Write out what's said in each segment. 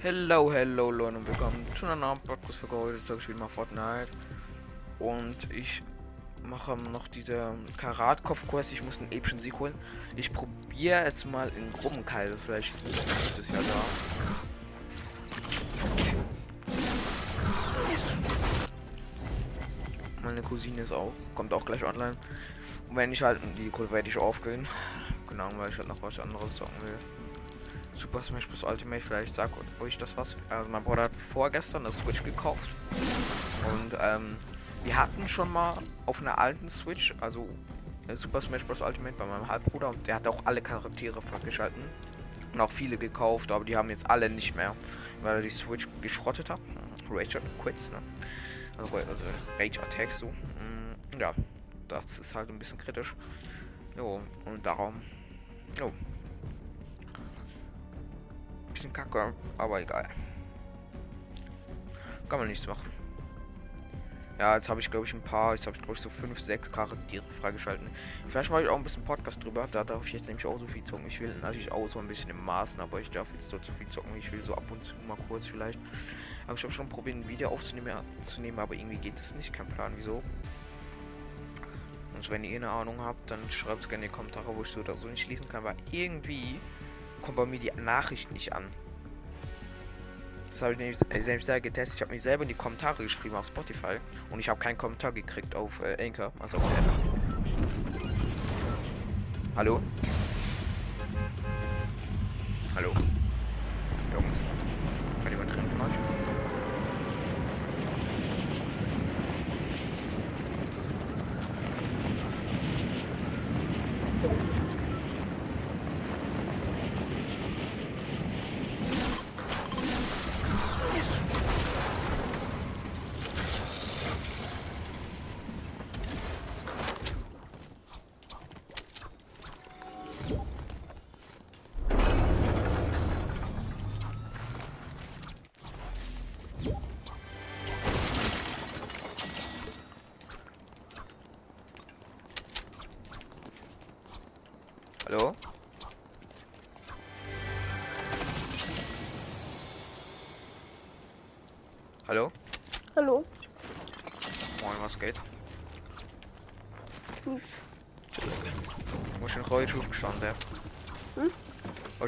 Hello, hello Leute und willkommen zu einer neuen Podcast für heute. Ich wieder mal Fortnite. Und ich mache noch diese Karatkopf-Quest. Ich muss einen epischen Sieg holen. Ich probiere es mal in Gruppenkeil. Vielleicht ist es ja da. Meine Cousine ist auch, kommt auch gleich online. Und wenn ich halt die Kurve werde ich aufgehen. Genau, weil ich halt noch was anderes sagen will. Super Smash Bros. Ultimate, vielleicht sagt euch das was. Also mein Bruder hat vorgestern das Switch gekauft. Und ähm, wir hatten schon mal auf einer alten Switch, also äh, Super Smash Bros. Ultimate bei meinem Halbbruder und der hat auch alle Charaktere freigeschalten. Und auch viele gekauft, aber die haben jetzt alle nicht mehr, weil er die Switch geschrottet hat. Rage Quits, ne? Also, also Rage Attacks so. Mm, ja, das ist halt ein bisschen kritisch. Jo, und darum. Jo, bisschen kacke, aber egal. Kann man nichts machen. Ja, jetzt habe ich glaube ich ein paar, jetzt habe ich glaube ich so 5, 6 Charaktere freigeschalten. Vielleicht mache ich auch ein bisschen Podcast drüber, da darf ich jetzt nämlich auch so viel zocken. Ich will natürlich auch so ein bisschen im Maßen, aber ich darf jetzt dort so viel zocken. Ich will so ab und zu mal kurz vielleicht. Aber ich habe schon probiert ein Video aufzunehmen, zu nehmen, aber irgendwie geht es nicht. Kein Plan, wieso. Und wenn ihr eine Ahnung habt, dann schreibt es gerne in die Kommentare, wo ich so oder so nicht lesen kann, weil irgendwie kommt bei mir die Nachricht nicht an. Das habe ich nämlich selbst selber getestet. Ich habe mich selber in die Kommentare geschrieben auf Spotify und ich habe keinen Kommentar gekriegt auf äh, Anchor. Also auf Hallo? Hallo? Jungs?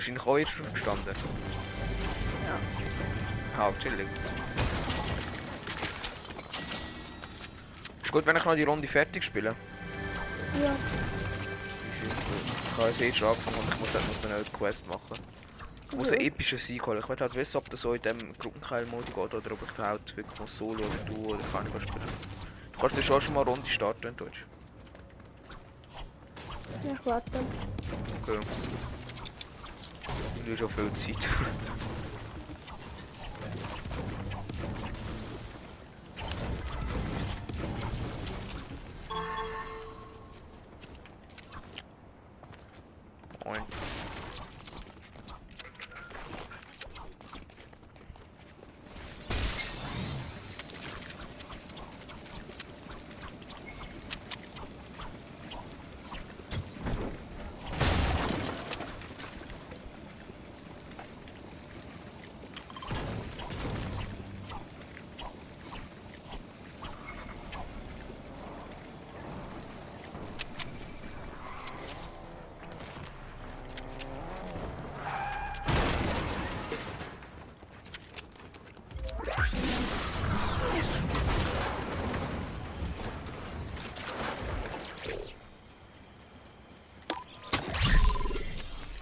Wahrscheinlich auch jetzt aufgestanden. Ja. Ja, chillig. Ist gut, wenn ich noch die Runde fertig spiele. Ja. Ich habe jetzt eh schon angefangen und ich muss halt noch eine Quest machen. Ich muss einen epischen Sieg holen. Ich will halt wissen, ob das so in dem Gruppenkeil-Modi geht oder ob ich da halt wirklich noch Solo oder du oder kann ich spielen. Du kannst ja schon schon mal eine Runde starten in Deutsch. Ja, ich warte. Okay. Du hast schon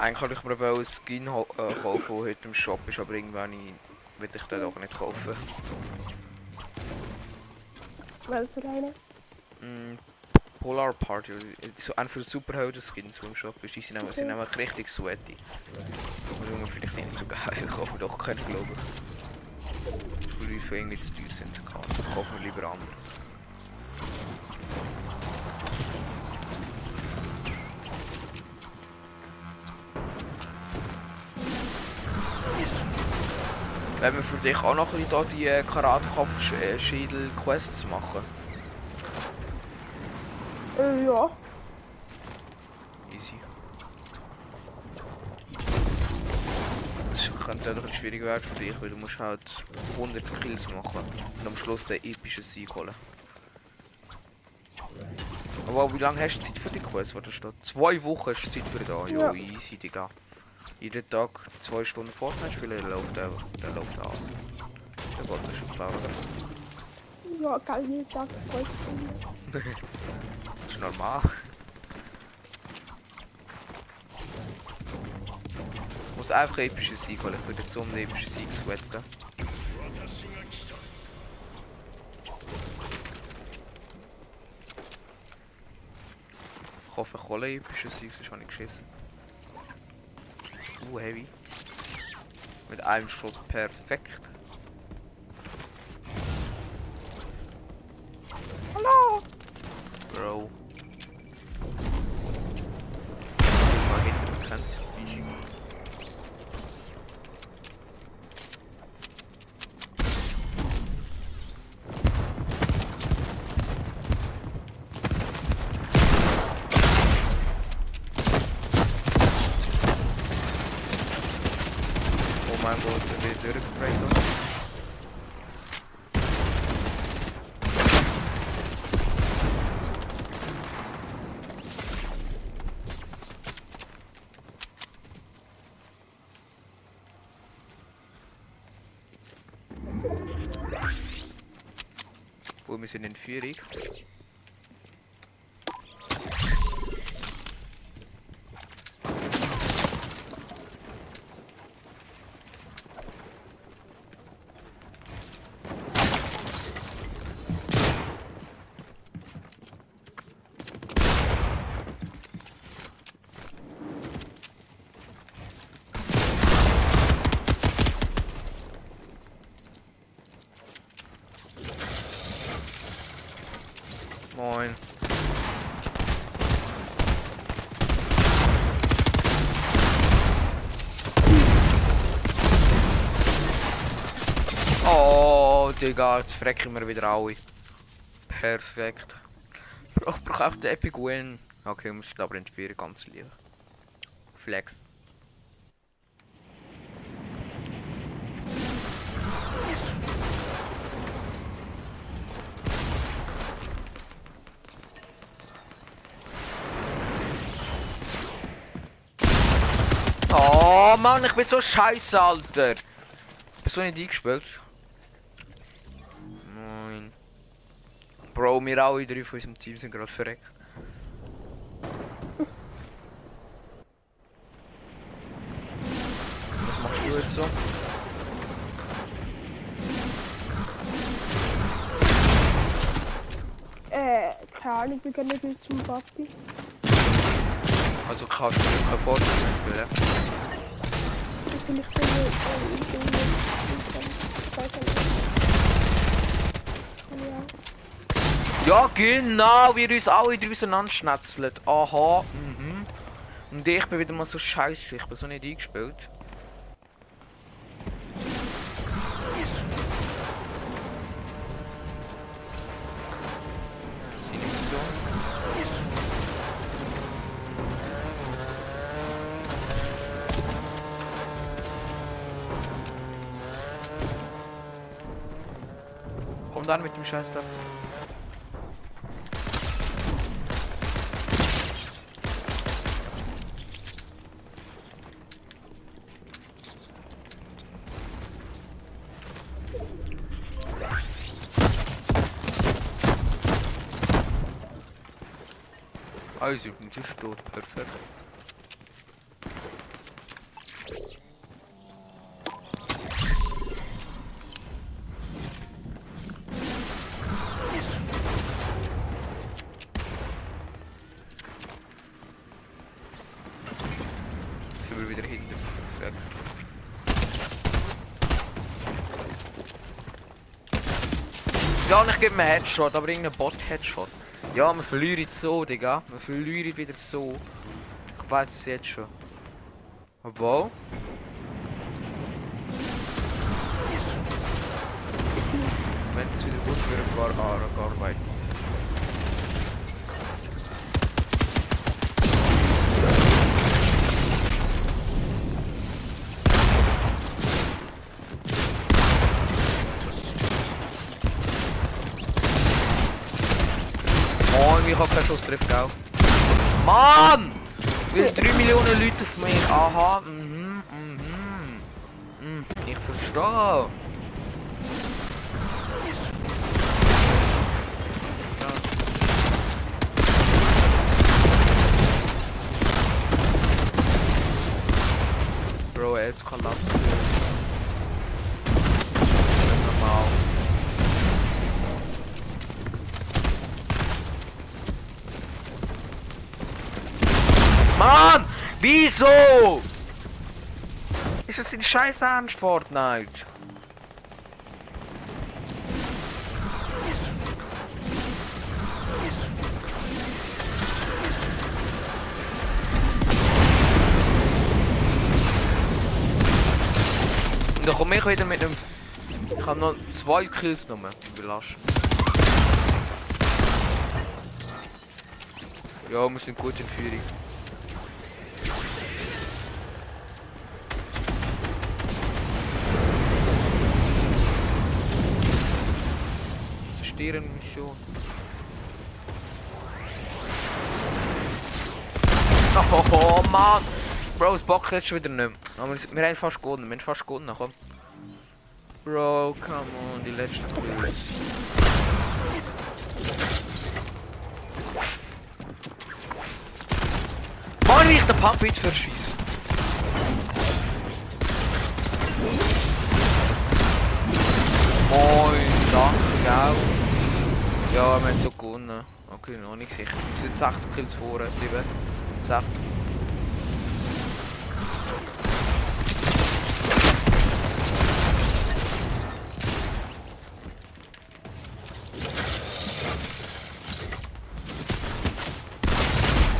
Eigentlich wollte ich mir einen Skin äh, kaufen, der heute im Shop ist, aber irgendwann will ich den doch nicht kaufen. Welche eine? Mm, Polar Party, so ein für Superhelden-Skins, die im Shop ist, die sind, nämlich- sind nämlich richtig sweaty. Junge, vielleicht nicht so geil, ich kaufe doch keinen, glaube ich. Weil die für irgendwie zu teuer sind, kann ich kaufe mir lieber andere. Wenn wir für dich auch noch ein bisschen die äh, Karatekopf-Schädel-Quests machen. Äh, ja. Easy. Das könnte dadurch schwierig werden für dich, weil du musst halt 100 Kills machen und am Schluss den epischen Sieg holen. Aber wie lange hast du Zeit für die Quest, wo da steht? Zwei Wochen hast du Zeit für da. Ja. easy, Digga. Jeden Tag zwei Stunden Fortnite spielen, dann läuft der, der läuft aus. Der Gott ist schon klar, oder? Ja, kann jeden Tag zwei Stunden. Das ist normal. Ich muss einfach epische Sieg holen. Ich würde jetzt so um den epischen Sieg sweaten. Ich hoffe, ich hole epische Sieg, sonst habe ich geschissen. Uh, heavy. Mit einem Schuss perfekt. Hallo! Bro. Mal hinter dem Grenz. Oh mein Gott, er wird durchgesprayt. oder? Sind in Führung. Moin. Digga, jetzt frecken wir wieder alle. Perfekt. Ich brauche auch den Epic Win. Okay, muss ich aber Vier ganz lieb. Flex. Oh Mann, ich bin so scheiße, Alter. Ich bin so nicht eingespielt. Bro, wir alle drei von unserem Team sind gerade verreckt. Was machst du jetzt so? Äh, keine Ahnung, wir gehen nicht zum Papi. Also kannst du nicht mehr Fortnite spielen? Ich bin nicht so äh, ich bin nicht ich weiß nicht. Ja. Ja, genau, wir uns alle drei auseinanderschnetzeln. Aha, mhm. Und ich bin wieder mal so scheiße, ich bin so nicht eingespielt. Komm dann mit dem Scheiß da. Und sie tot, sind wieder hinten. Perfekt. Ja, ich gebe mir Headshot, aber irgendein Bot-Headshot. Ja, wir verlieren so, Digga. Wir verlieren wieder so. Ich weiß es jetzt schon. Obwohl. Wenn es wieder gut für gar, gar, gar weit. Mann! Wieso? Ist das dein scheiß Ernst, Fortnite? Und dann komme ich wieder mit einem... Ich habe noch zwei Kills genommen. Überlasch. Ja, wir sind gut in Führung. Zerstören mich schon. Oh, oh Mann! Bro, es bockt jetzt schon wieder nicht mehr. Aber wir, haben fast gewonnen, wir haben fast gewonnen, komm. Bro, come on, die letzten Kills. Mann, ich den Pump jetzt verschieße. Moin, danke, gell? Ja, wir haben so gewonnen. Okay, noch nicht sicher. Wir sind 60 Kills vor, 7, 6.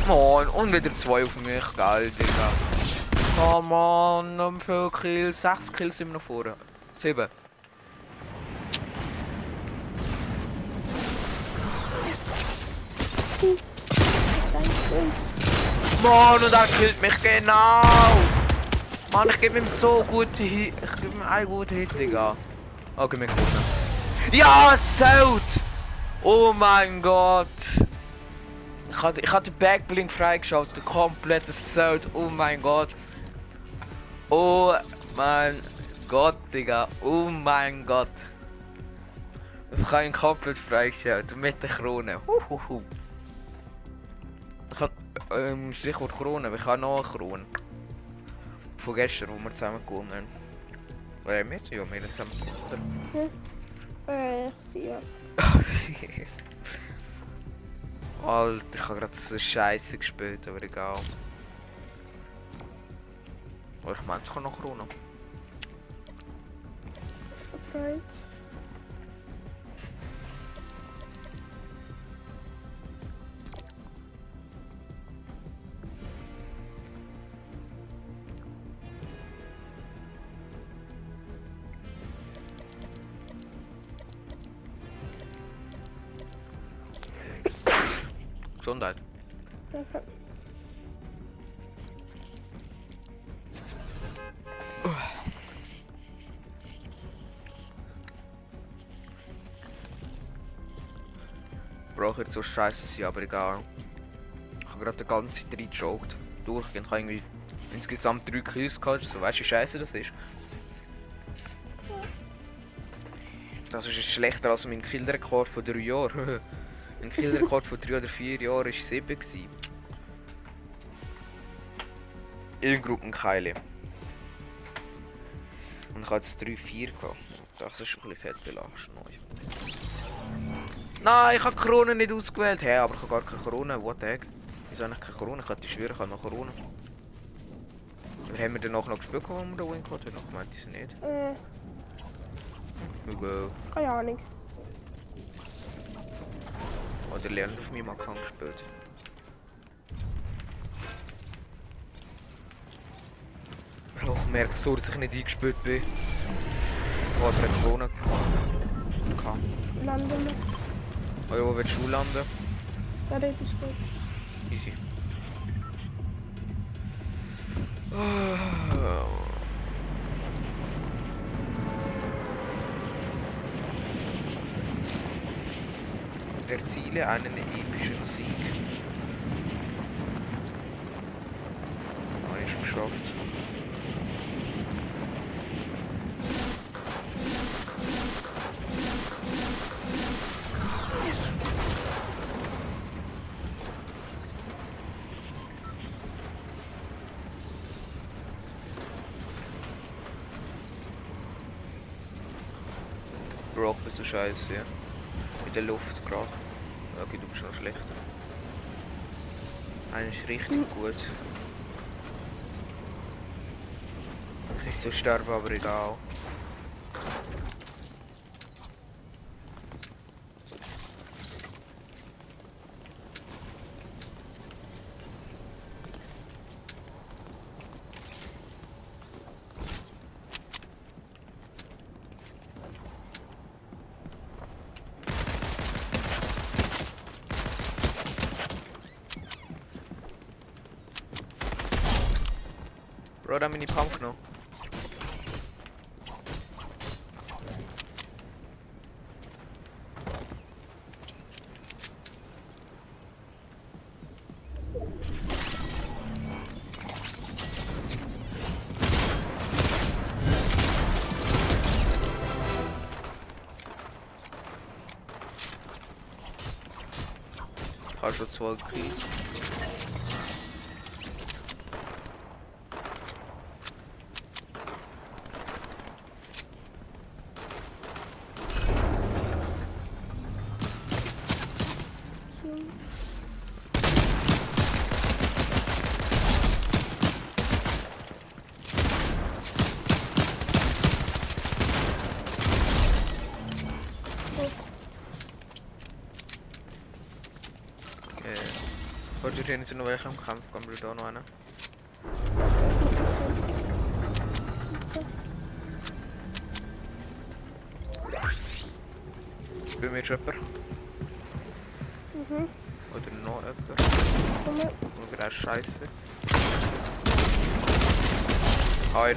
Moin, und wieder zwei auf mich, geil, Digga. Oh Mann, noch viel Kills, 6 Kills sind wir noch vorne. 7. Mann, und er killt mich genau! Mann, ich gebe ihm so gute Hit. Ich gebe ihm einen guten Hit, Digga. Okay, wir gewonnen. Ja, Sold! Oh mein Gott! Ich hatte, ich hatte Backblink freigeschaltet, komplettes Sold. Oh mein Gott! Oh mein Gott, Digga. Oh mein Gott. Ich habe ihn komplett freigeschaltet mit der Krone. Huhuhu. Ich habe ähm, Stichwort Krone, ich habe noch eine Krone. Von gestern, wo wir zusammen gewonnen haben. Oder haben wir jetzt? Ja, wir haben zusammen gewonnen. Äh, ich sehe ja. Alter, ich habe gerade so Scheiße gespielt, aber egal. Aber ich meine, ich kann noch Krone. Right. Gesundheit. Danke. Brauche jetzt so scheiße sein, aber egal. Ich habe gerade die ganze Zeit reingejoggt. Durchgehend. Ich habe irgendwie insgesamt drei Kills gehabt. So weißt du, wie scheiße das ist? Das ist schlechter als mein Killrekord von drei Jahren. mein Killrekord von drei oder vier Jahren war sieben. gewesen. In Gruppenkeile. Und ich habe jetzt 3-4 gehabt. Das ist schon ein bisschen fett belastet. Nein, ich habe die Krone nicht ausgewählt. Hä, aber ich habe gar keine Krone. What the heck? Wieso habe ich keine Krone? Ich hätte schwören, ich habe noch Krone. Aber haben wir danach noch gespielt, wo wir den Win gehabt haben? Ich meinte es nicht. Äh, keine Ahnung. Oder Leon hat auf meinem Account gespielt. Oh, ich merke so, dass ich nicht eingespielt bin. Ich habe eine Krone gehabt. Landen wir. Oh, wo willst du landen? Ja, das ist gut. Easy. Oh. Erziele einen epischen Sieg. Ich geschafft. Brock, bist du scheiße, ja. Mit der Luft gerade. Okay, du bist noch schlechter. Eigentlich richtig gut. Nicht so sterben, aber egal. Bro, da haben wir die Pump genommen. Ich habe schon zwei gekriegt. Äh, Heute stehen jetzt noch welche am Kampf, kommt da noch einer. Bin mit jemand? Mhm. Oder noch jemand? Mal. Und gerade scheiße. Heir.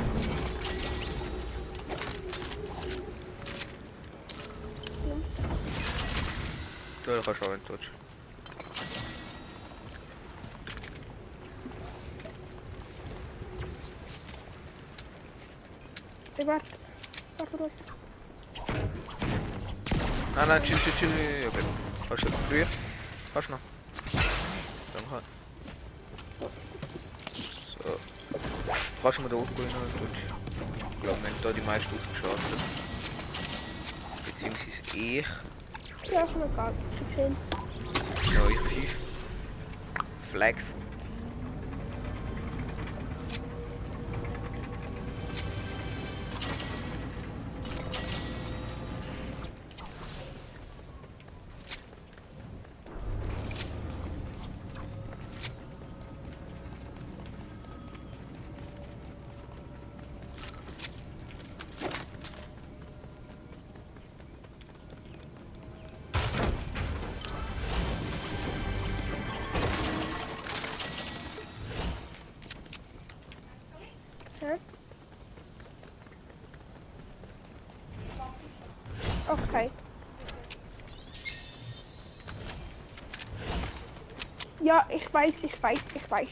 Ich weiß, ich weiß, ich weiß.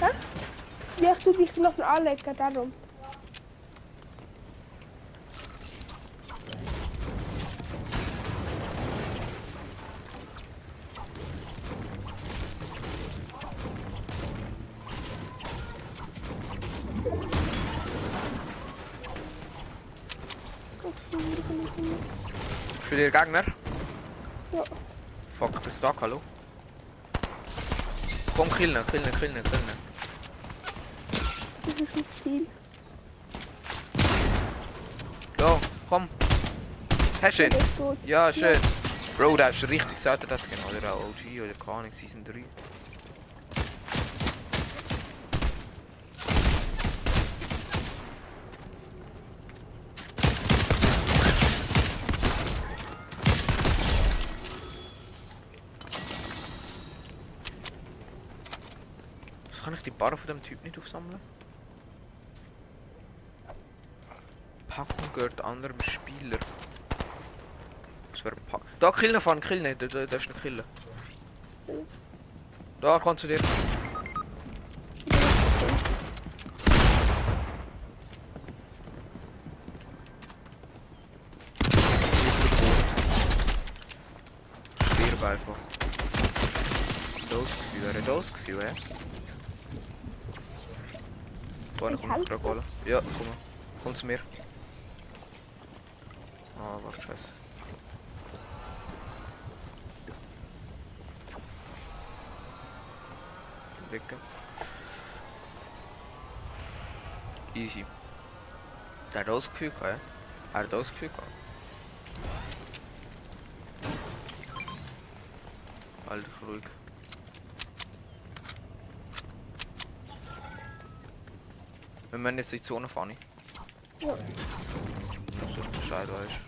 Hä? Ja, ich tu dich noch anlegen, darum. Für den Gegner? Ja. Fuck, bist du da, hallo? Killen, killen, killen, killen. Das ist mein Ziel. Ja, komm. Hast du ihn? Ja, schön. Bro, das ist richtig sollte das gehen. Oder auch OG oder keine Ahnung, Season 3. die Bar von dem Typ nicht aufsammeln? Packung gehört anderem Spieler. So wäre pa Da, killen fahren, killen nicht, da, da darfst du nicht killen. Da, komm zu dir. Stirb einfach. Doosgefühl, wäre Doosgefühl, hä? Helfe. der Dragola. Ja, komm. Komm zu mir. Ah, warte, scheiße. Wecken. Easy. Der hat gehabt, ja? Er hat. Halt dich ruhig. Wir müssen jetzt in die Zone fahren. Ja. Dass du Bescheid weißt.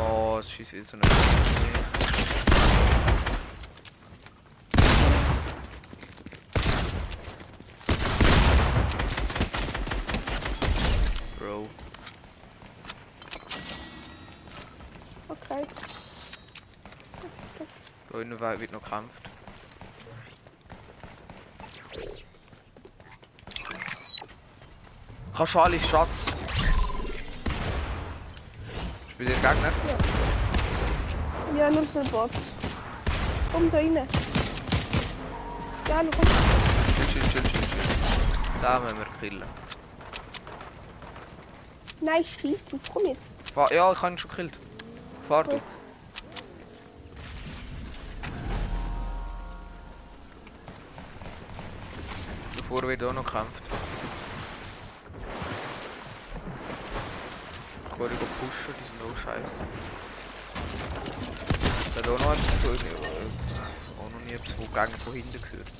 Oh, es schießt wieder so eine. Bro. Okay. We- wird noch gekämpft. Du alle Schatz? Spiel der Gegner? Ja, nur für Bots. Komm da rein. Ja, du kommst. Chill, chill, chill, chill, chill. Da müssen wir killen. Nein, schieß drauf. Komm jetzt. Fahr ja, ich habe ihn schon gekillt. Fahr du. Gut. Davor wird auch noch gekämpft. Go pushen, die sind auch scheiße. Da hat auch noch äh, auch noch nie etwas, wo Gegner von hinten gehört.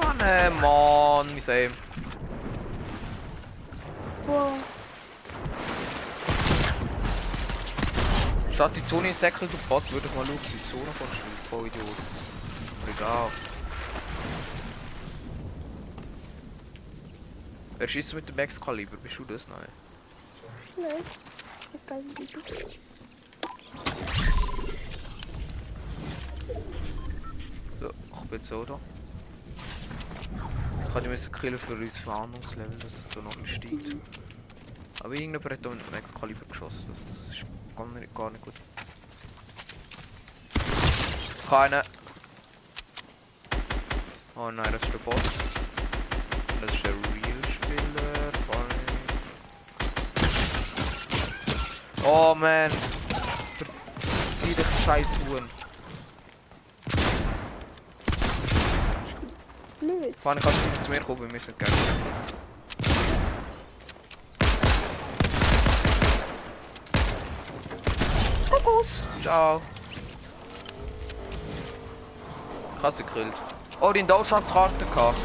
Mann, äh, Mann, mein Aim. Wow. Statt die Zone in Säckel, du Bot, würde ich mal schauen, die Zone von voll Idiot. Aber egal. Wer schießt mit dem Max Kaliber? Bist du das? Nein. Nein. Das geil. wie du. So, ich bin jetzt so da. Ich kann die müssen killen für unser Verhandlungslevel, dass es da noch nicht steigt. Aber irgendjemand hat da mit dem Max Kaliber geschossen. Das ist gar nicht, gar nicht gut. Keine. Oh nein, das ist der Bot. Das ist der Oh man. Verzieh dich, scheiß Huhn. Blöd. Fahren kannst du nicht zu mir kommen, wir müssen gehen. Fokus! Ciao! Sie gekillt. Oh, die Deutschlandskarte gehabt.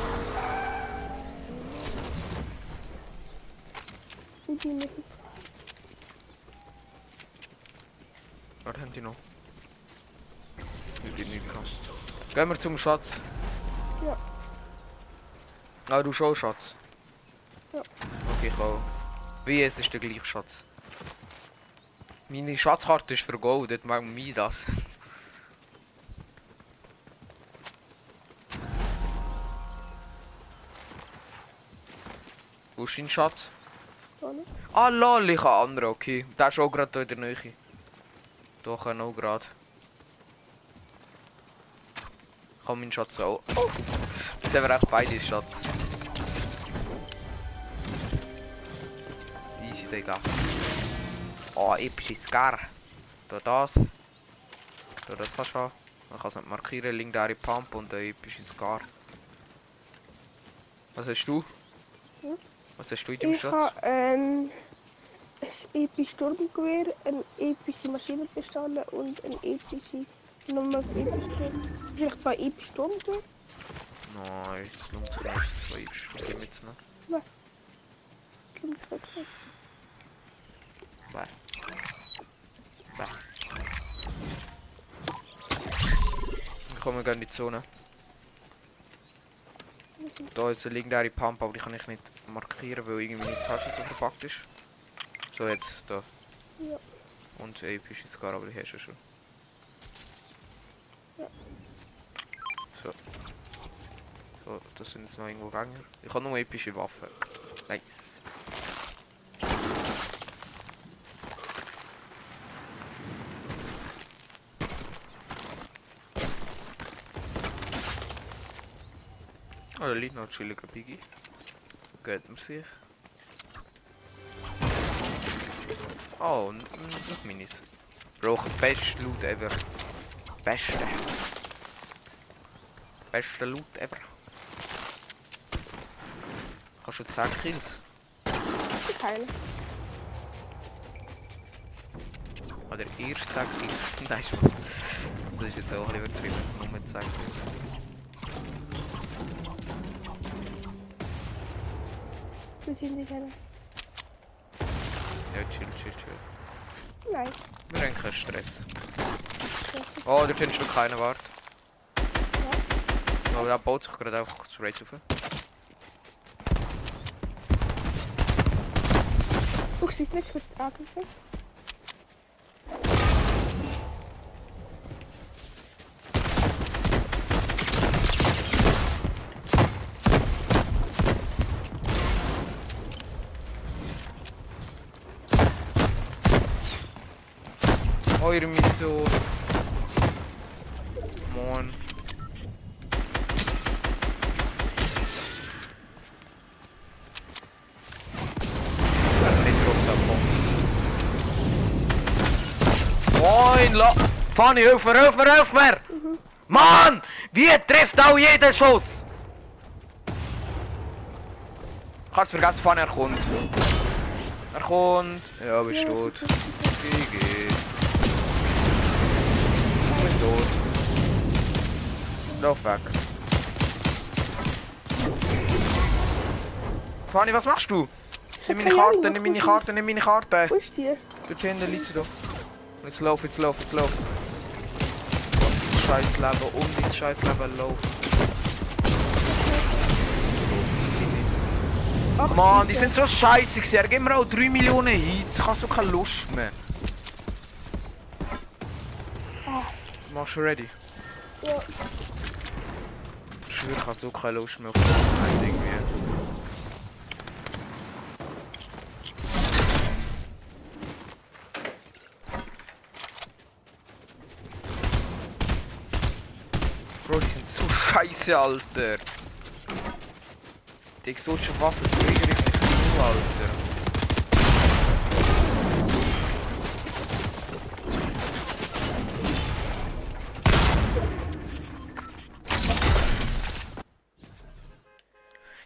Und die nicht. Was haben die noch? Die nicht gehabt. Gehen wir zum Schatz. Ja. Ah, du schon Schatz? Ja. Okay, ich auch. Wie es ist der gleiche Schatz. Meine Schatzkarte ist für Gold, dort mag mir das. Wo ist dein Schatz? Ah lol, ich habe andere, okay. Der ist auch gerade hier in der Nähe. Doch, auch gerade. Ich habe meinen Schatz auch. Oh. Jetzt haben wir echt beide Schatz. Easy, Digga. Oh, epische Scar. Da das. Da das kannst du haben. Man kann es nicht markieren. Legendary Pump und ein epische Scar. Was hast du? Hm? Was hast du in deinem Ich Schatz? habe ähm, ein episches Sturmgewehr, eine epische Maschinenpistole und eine epische, Sturm. Vielleicht zwei Sturmgewehr. Nein, das lohnt sich nicht. Zwei Stunden mitzunehmen. Das lohnt sich wirklich. Bye. Bye. Dann kommen wir in die Zone. da ist eine legendäre Pump, aber die kann ich nicht markieren, weil irgendwie meine Tasche so verpackt ist. So, jetzt da. Ja. Und epische Scar, aber die hast du schon. Ja. So. So, das sind jetzt noch irgendwo Gänger. Ich habe nur epische Waffen. Nice. Oh, da liegt noch ein chilliger Biggie. Geht man sich. Oh, noch Minis. Brauchen best Loot ever. Beste. Beste Loot ever. Kannst du 10 Kills? Keine. Oder erst 10 Kills? Nein, Spaß. Das ist jetzt auch ein bisschen übertrieben. Nur 10 Kills. Wir sind nicht keine. Ja, chill, chill, chill. Nein. Wir haben keinen Stress. Oh, dort hinten noch keiner, wart. Aber da baut sich gerade einfach straight auf. Siehst nicht kurz angegriffen. Eure Mission. Moin. Nicht drauf, da Moin, la... Fanny, hilf mir, hilf mir, hilf mir! Mann! Wie trifft auch jeder Schuss? Kannst vergessen, Fanny, er kommt. Er kommt. Ja, bist Ja, tot. geht's? Ich bin tot. Lauf weg. Fanny, was machst du? Nimm meine Karte, nimm meine ich- Karte, nimm meine Karte. Wo ist die? Dort hinten liegt sie doch. Jetzt lauf, jetzt lauf, jetzt lauf. Scheiß Leben, um dieses scheiß Leben lauf. Ach, Mann, die sind so scheiße gewesen. Gibt mir auch 3 Millionen Hits. Ich habe so keine Lust mehr. Machst du ready? Ja. Ich schwöre, ich habe so keine Lust mehr auf Fortnite irgendwie. Scheiße, Alter. Die exotische Waffe triggert mich so, Alter.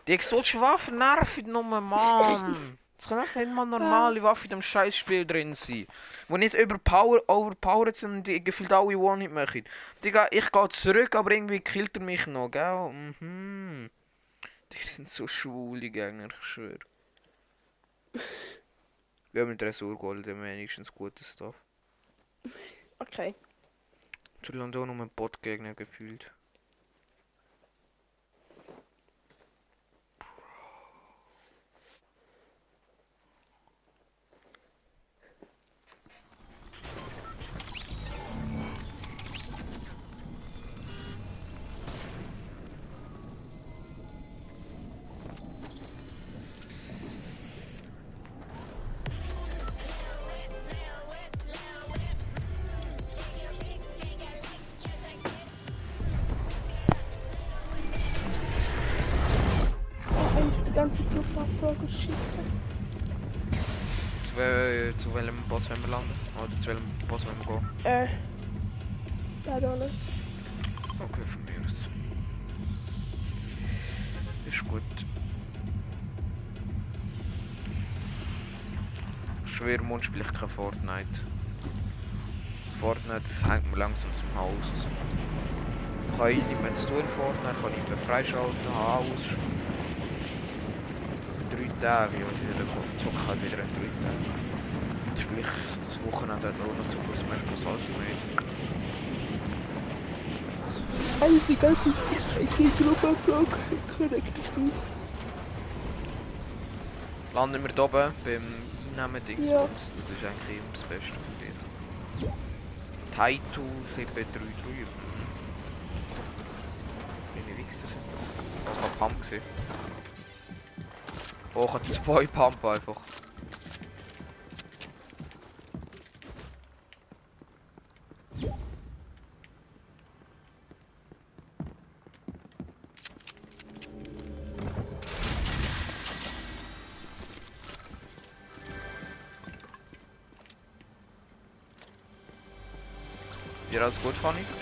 Die exotische Waffe nervt nur, Mann. Es kann echt nicht mal normale Waffe in dem Scheißspiel drin sein. Wo nicht überpower, overpowered sind und die gefühlt alle One-Hit machen. Digga, ich gehe zurück, aber irgendwie killt er mich noch, gell? Mhm. Die sind so schwule Gegner, ich schwöre. Wir haben mit Dressur geholt, haben wenigstens gutes Stuff. Okay. Schon auch nur ein Bot-Gegner gefühlt. Boss wollen wir landen? Oder zu welchem Boss wollen wir gehen? Äh. Da da nicht. Okay, von mir aus. Ist gut. Schwer Mund spiele ich kein Fortnite. Fortnite hängt mir langsam zum Haus. Ich kann ihn nicht mehr zu tun in Fortnite, kann ihn mehr freischalten, alles. Drei Tage, ja, wieder kommt zocken halt wieder drei Tagen. Ich das Wochenende auch noch Super Smash Bros. Ultimate. Also die ganze Gruppenflug korrekt stimmt. Landen wir da oben beim Einnehmen Dings. Ja. Das ist eigentlich immer das Beste von dir. Taito 733. Meine Wichser sind das. Das war Pump gesehen. Oh, ich habe zwei Pump einfach. Dir alles gut,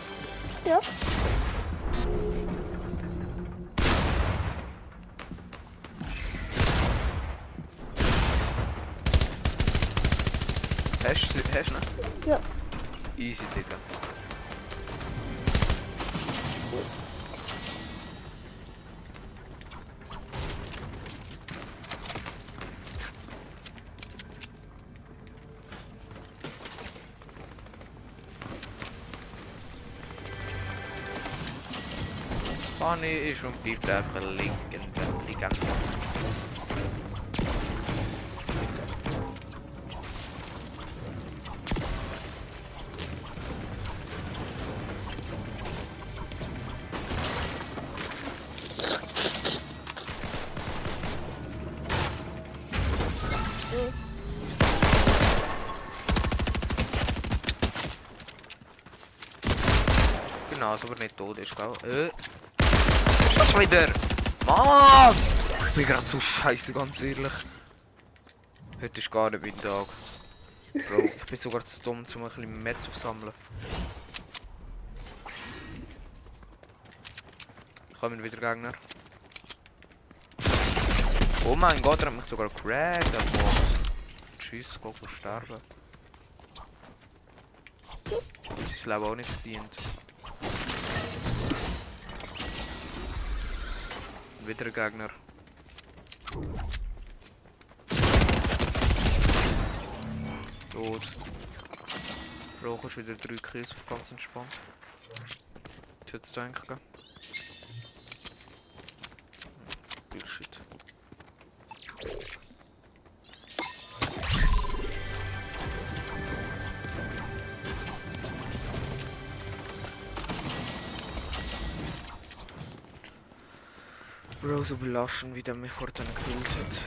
Fanny ist und bleibt einfach liegen, liegen. Genau, so aber nicht tot ist, Ist das wieder? Mann! Ich bin gerade so scheiße, ganz ehrlich. Heute ist gar nicht mein Tag. Bro, ich bin sogar zu dumm, um ein bisschen mehr zu sammeln. Kommen wieder Gegner. Oh mein Gott, er hat mich sogar cracked. Tschüss, Gott, sterben. Sein Leben auch nicht verdient. Wieder ein Gegner. Tot. Bro, kannst wieder drei Kills auf ganz entspannt. Ich hätte es denken. Bullshit. Bro, so belastend, wie der mich vor dann gekillt hat.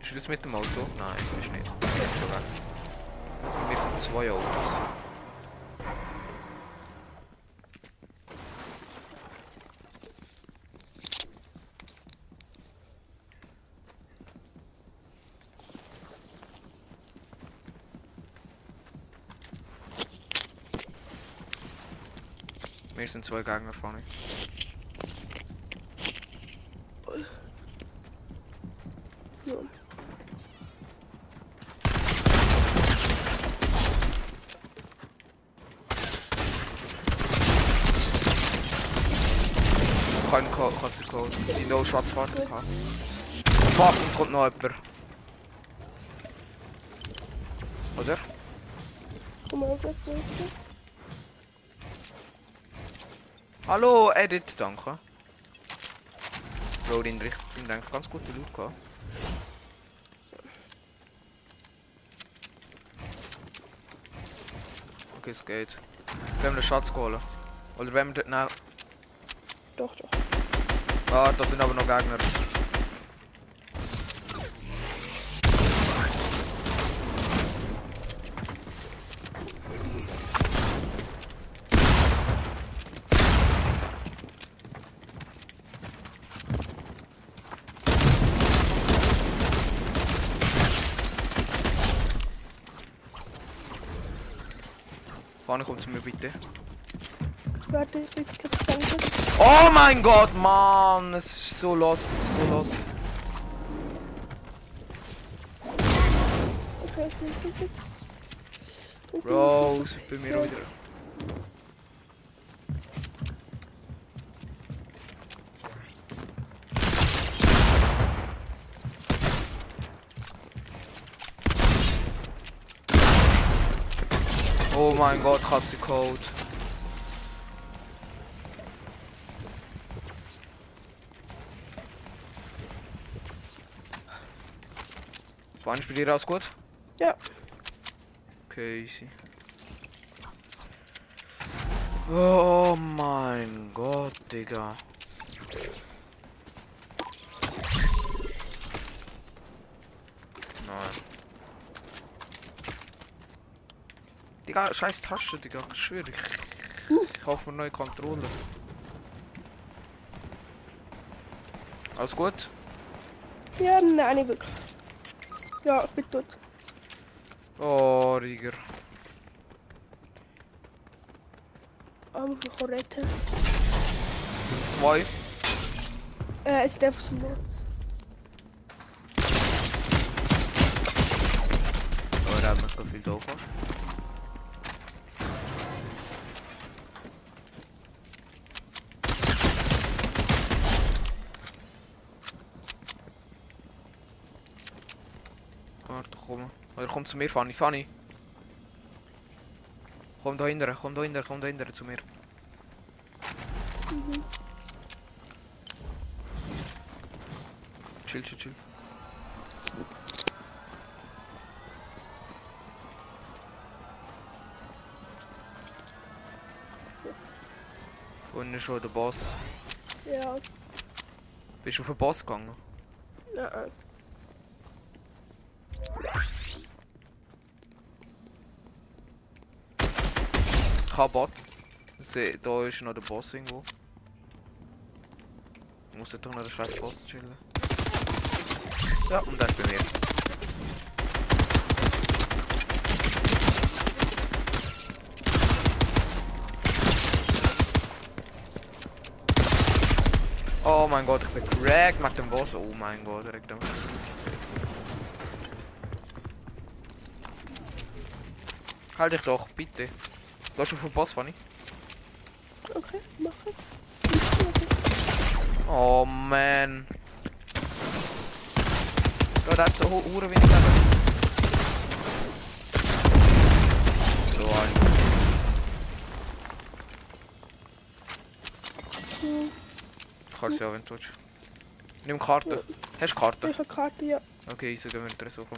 Ist das mit dem Auto? Nein, ist nicht. Wir sind zwei Autos. Wir sind zwei Gegner vorne. ja. Kein Code, kannst du Code. Die No Shots warten kann. Fuck, uns kommt noch jemand. Oder? Komm mal weg, Leute. Hallo, Edit, danke. Bro, den Richtung denkt ganz gute Loot gehabt. Okay, es geht. Wir haben den Schatz geholt. Oder wir dort... Nein. Doch, doch. Ah, da sind aber noch Gegner. Vorne kommt zu mir bitte. Warte, ich gerade danken. Oh mein Gott, Mann! Es ist so lost, es ist so lost. Okay, ich bitte. Bro, ist bei mir wieder. Oh mein Gott, Katze Code. Wann bei dir alles gut? Ja. Okay, easy. Oh mein Gott, Digga. Nein. Digga, scheiß Tasche, Digga, ich schwöre. Ich, ich kaufe mir neue Controller. Alles gut? Ja, nein, nicht wirklich. Ja, ich bin tot. Oh, Rieger. Ah, muss mich retten. Zwei. Äh, es darf so los. Oh, da haben wir so viel da Warte, komm. Oder komm zu mir, Fanny. Fanny. Komm da hinten, komm da hinten, komm da hinten zu mir. Chill, chill, chill. Und ist schon der Boss. Ja, Bist du auf den Boss gegangen? nein. Se- Da ist noch der Boss irgendwo. Ich muss doch noch der scheiß Boss chillen. Ja, und dann bei mir. Oh mein Gott, ich bin cracked mit dem Boss. Oh mein Gott, direkt am Halt dich doch, bitte. Auf den Boss, Fanny? Okay, mach ich. Oh man. Hat so hu- hure wenig Leben. So ein. Hm, Ich kann ja, wenn du willst. Nimm Karte. Hast du Karte? Ich habe Karte, ja. Okay, so gehen wir in der Suche.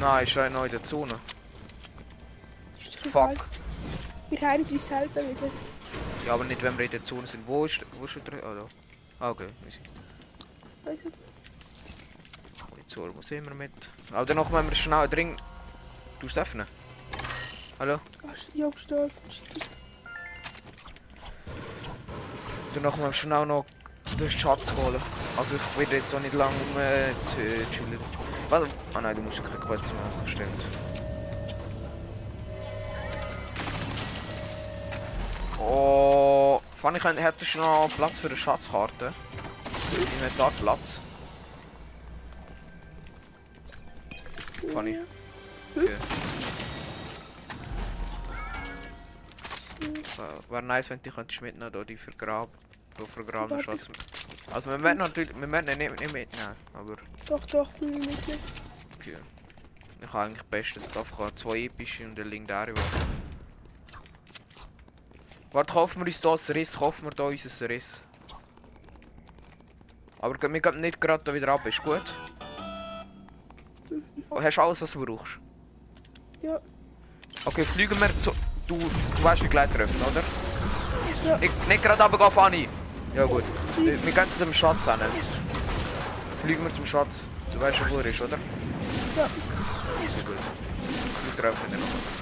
Nein, ist ja noch in der Zone. Fuck. Wir heilen uns selber wieder. Ja, aber nicht, wenn wir in der Zone sind. Wo ist, wo ist der drin? Da. Ah, okay. Also, Polizei, wo sind wir mit? Aber danach müssen wir schnell dringend... Du es öffnen? Hallo? die Obstdorf? Danach müssen wir schnell noch den Schatz holen. Also ich werde jetzt auch nicht lange um äh, zu chillen. Warte. Ah nein, du musst ja keine Quest machen, stimmt. Oh, Fanny, hättest du noch Platz für eine Schatzkarte? Inventarplatz. Funny. Ja. Okay. Äh, Wäre nice, wenn du die könntest mitnehmen, da die vergraben. Da vergraben. Schatz. Also wir werden natürlich, wir werden nicht, nicht mitnehmen, aber Doch, doch, bin ich mit dir. okay. Ich habe eigentlich bestes Stuff, habe zwei epische und ein legendäre Warte, kaufen wir uns da das Riss, kaufen wir da unser Riss. Aber wir gehen nicht gerade da wieder ab, ist gut? Oh, hast du alles, was du brauchst? Ja. Okay, fliegen wir zu... Du, du weißt, wie gleich treffen, oder? Ja. Ich, nicht gerade runtergehen, Fanny! Ja gut. Wir, wir gehen zu dem Schatz hin. Fliegen wir zum Schatz. Du weißt schon, wo er ist, oder? Ja. Sehr gut. Wir treffen ihn noch.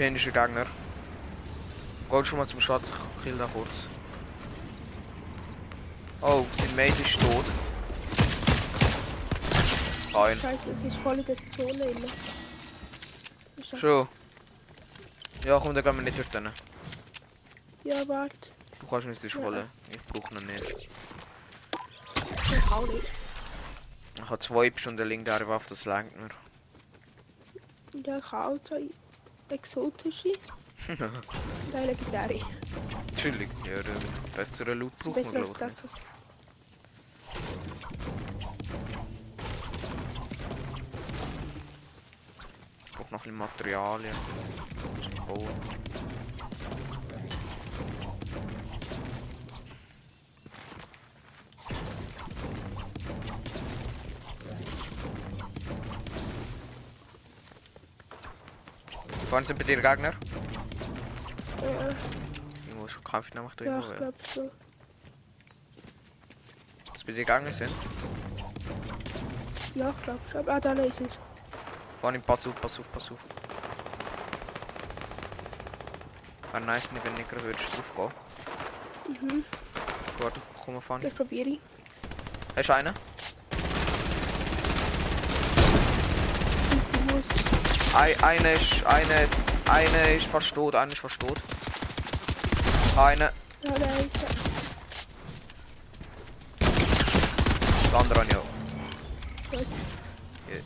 Der dänische Gegner. Geh schon mal zum Schatz, ich kill da kurz. Oh, sein Mate ist tot. Ein. Scheiße, es ist voll in der Zone immer. Schon. Ja, komm, dann gehen wir nicht dort. Ja, warte. Du kannst mich nicht Ja. holen. Ich brauche ihn nicht. Ich auch nicht. Ich habe zwei Stunden legendäre Waffe, das lenkt mir. Ja, ich habe auch zwei exotische. Geile Gitarre. Chillig, ja, der bessere Loot suchen Besser als das, was. Ich brauche noch ein Materialien. Ein bisschen Boden. Vorne sind bei dir Gegner? Ja, Irgendwo ist Kampf nämlich da ja ich glaube so. Dass bei dir Gegner sind? Ja, ich glaube schon. Ah, da ist er. Vorne, pass auf, pass auf, pass auf. Wäre nice, wenn ich gerade würdest drauf gehen. Mhm. Warte, komm mal vorne. Das probiere ich. Hast du einen? Zeit, du musst. Ein, eine ist, eine, eine ist fast tot, eine ist fast tot. Eine, Ja. Ja. der andere auch. Gut. Gut.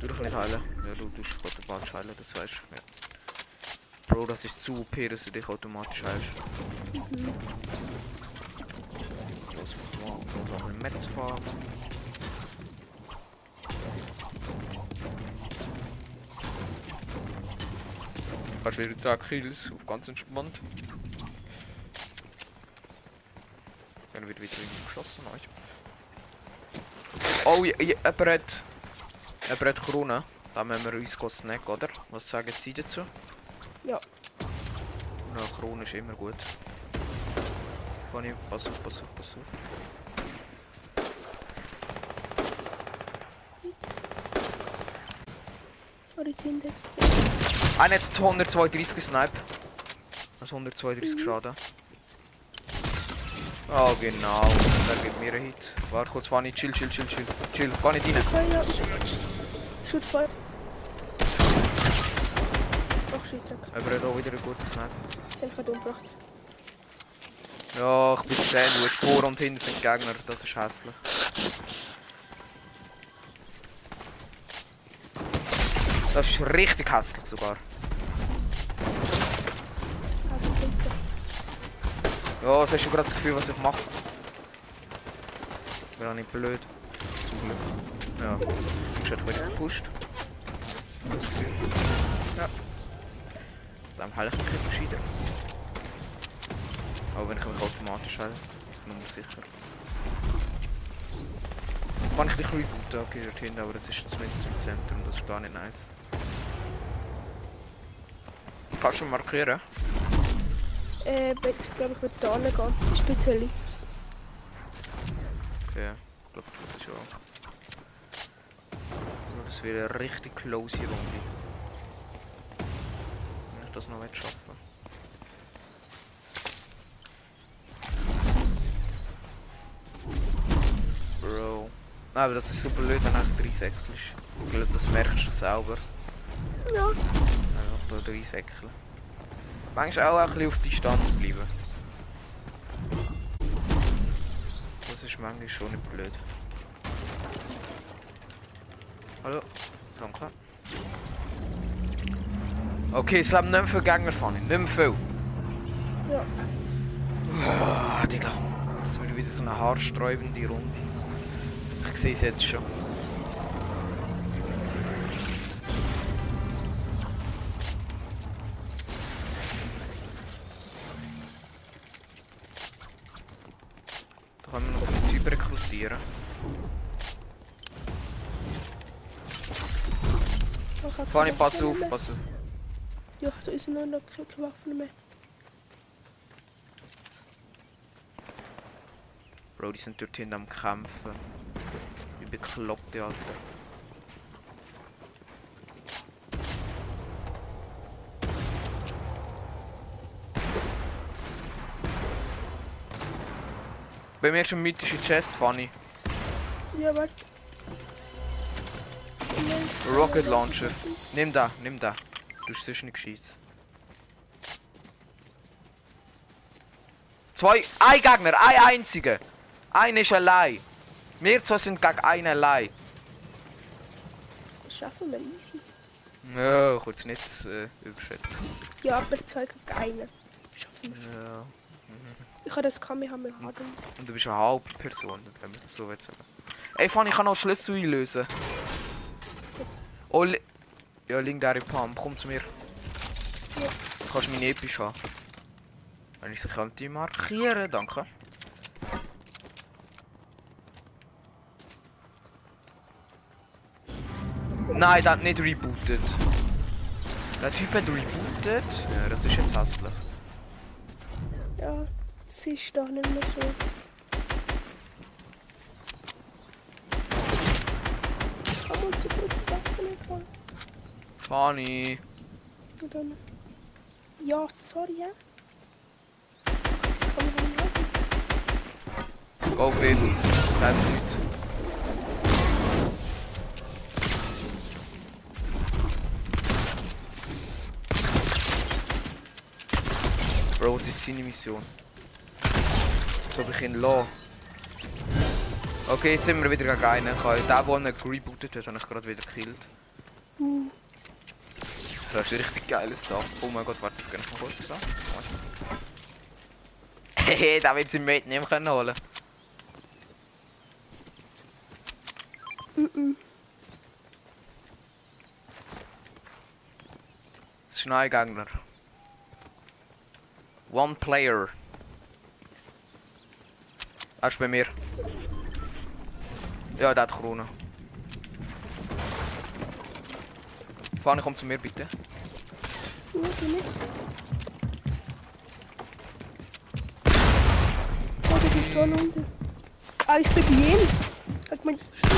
Du doch nicht heilen. Ja, du tust automatisch heilen, das weißt du. Ja. Bro, das ist zu OP, dass du dich automatisch heilst. Mhm. Los, mal, muss mal ein Metz fahren. Kannst wieder 10 Kills auf ganz entspannt. Dann wird wieder irgendwie geschossen, nice. Oh, ja, ja, jemand hat... Jemand hat Krone. Da müssen wir uns snacken, oder? Was sagen Sie dazu? Ja. Ja, Krone ist immer gut. Pass auf, pass auf, pass auf. Sind jetzt. Einer hat 132 gesniped. Also 132 Mhm. Schaden. Oh genau, der gibt mir einen Hit. Warte kurz, Fanny, chill, chill, chill, chill. Chill, geh nicht rein. Ja, ja. Schutzfeuer. Ach, Scheissdreck. Aber er hat auch wieder einen guten Snipe. Den hat umgebracht. Ja, ich bin Sandwich. Vor und hinten sind Gegner, das ist hässlich. Das ist richtig hässlich sogar. Ja, das hast du gerade das Gefühl, was ich mache. Ich bin auch nicht blöd. Zum Glück. Ja, du hast wieder gepusht. Ja. Dann heile ich mich bisschen gescheiter. Aber wenn ich mich automatisch heile, nur sicher. Kann ich dich rebooten? Okay, dort hinten, aber das ist zumindest im Zentrum, das ist gar nicht nice. Kannst du markieren? Äh, ich glaube, ich würde da gehen. Ich bin Heli. Okay, ich glaube, das ist. Also das wird eine richtig close Runde. Wenn ich das noch nicht schaffen. Bro. Nein, aber das ist super blöd, wenn du 3 Sechsel ist. Ich glaube, das merkst du selber. Ja. 3 Säckchen. Manchmal auch ein bisschen auf Distanz bleiben. Das ist manchmal schon nicht blöd. Hallo? Danke. Okay, es leben nicht viele Gegner von ihm. Nicht viel. Ja. Oh, Digga. Das wird wieder so eine haarsträubende Runde. Ich sehe es jetzt schon. Fanny, keine pass auf, pass auf. Ja, da ist noch keine keine Waffen mehr. Bro, die sind dort hinten am Kämpfen. Wie bekloppte Alter. Bei mir ist eine mythische Chest, Funny. Ja, warte. Rocket Launcher. Nimm da, nimm da. Du hast sonst nicht geschießt. Zwei, ein Gegner, ein einziger. Einer ist allein. Wir zwei sind gegen einen allein. Das schaffen wir easy. Ja, ich würde es nicht äh, überschätzen. Ja, aber zwei gegen einen. Schaffen wir schon. Ja. Ich habe das Kamehameha. Und du bist eine halbe Person, wenn man es so sagen. Ey, Fanny, ich kann noch Schlüssel einlösen. Oh, li ja, legendäre Pump, komm zu mir. Ja. Du kannst meine Episch haben. Wenn ich sie könnte markieren, danke. Nein, der hat nicht rebootet. Der Typ hat rebootet. Ja, das ist jetzt hässlich. Ja, es ist doch nicht mehr so. Kann man so gut. Und dann... Ja, sorry, ja. Das. Go. Der hat nichts. Bro, es ist seine Mission. So habe ich ihn lassen. Okay, jetzt sind wir wieder gegen einen. Den, der ihn gerebootet hat, habe ich gerade wieder gekillt. Hm. Das ist richtig geiles da. Oh mein Gott, warte, das kann ich mal kurz da. Hehe, da wird sie mitnehmen können holen. Eingänger. One Player. Er ist bei mir. Ja, der hat Krone. Fanny, komm zu mir bitte. Ich. Oh, der ist da unten. Ah, ich bin ihm. Hat man das bestimmt.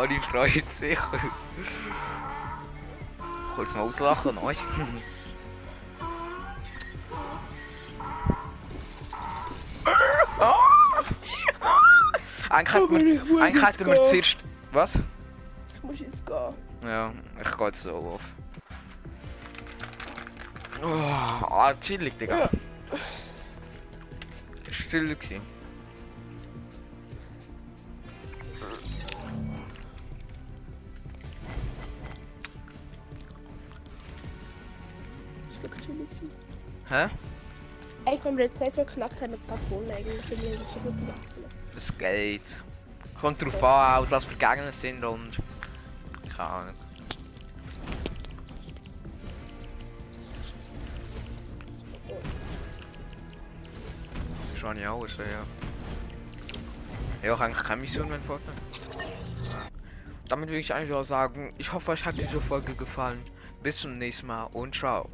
Fanny freut sich. Kurz mal auslachen, euch. Eigentlich hätten ich wir, eigentlich hätten wir zuerst... Was? Ich muss jetzt gehen. Ja, ich gehe jetzt so auf. Oh, ah, chillig, Digga. Ja. Still gewesen. Hä? Wenn wir den Tresor geknackt haben, mit Patronen eigentlich, bin ich so gut Waffen. Das geht. Kommt drauf an, auch was für Gegner sind und... Keine Ahnung. Ist eigentlich alles, ja. Ja, ich habe eigentlich keine Mission mehr Fortnite. Damit will ich eigentlich auch sagen, ich hoffe, euch hat diese Folge gefallen. Bis zum nächsten Mal und ciao.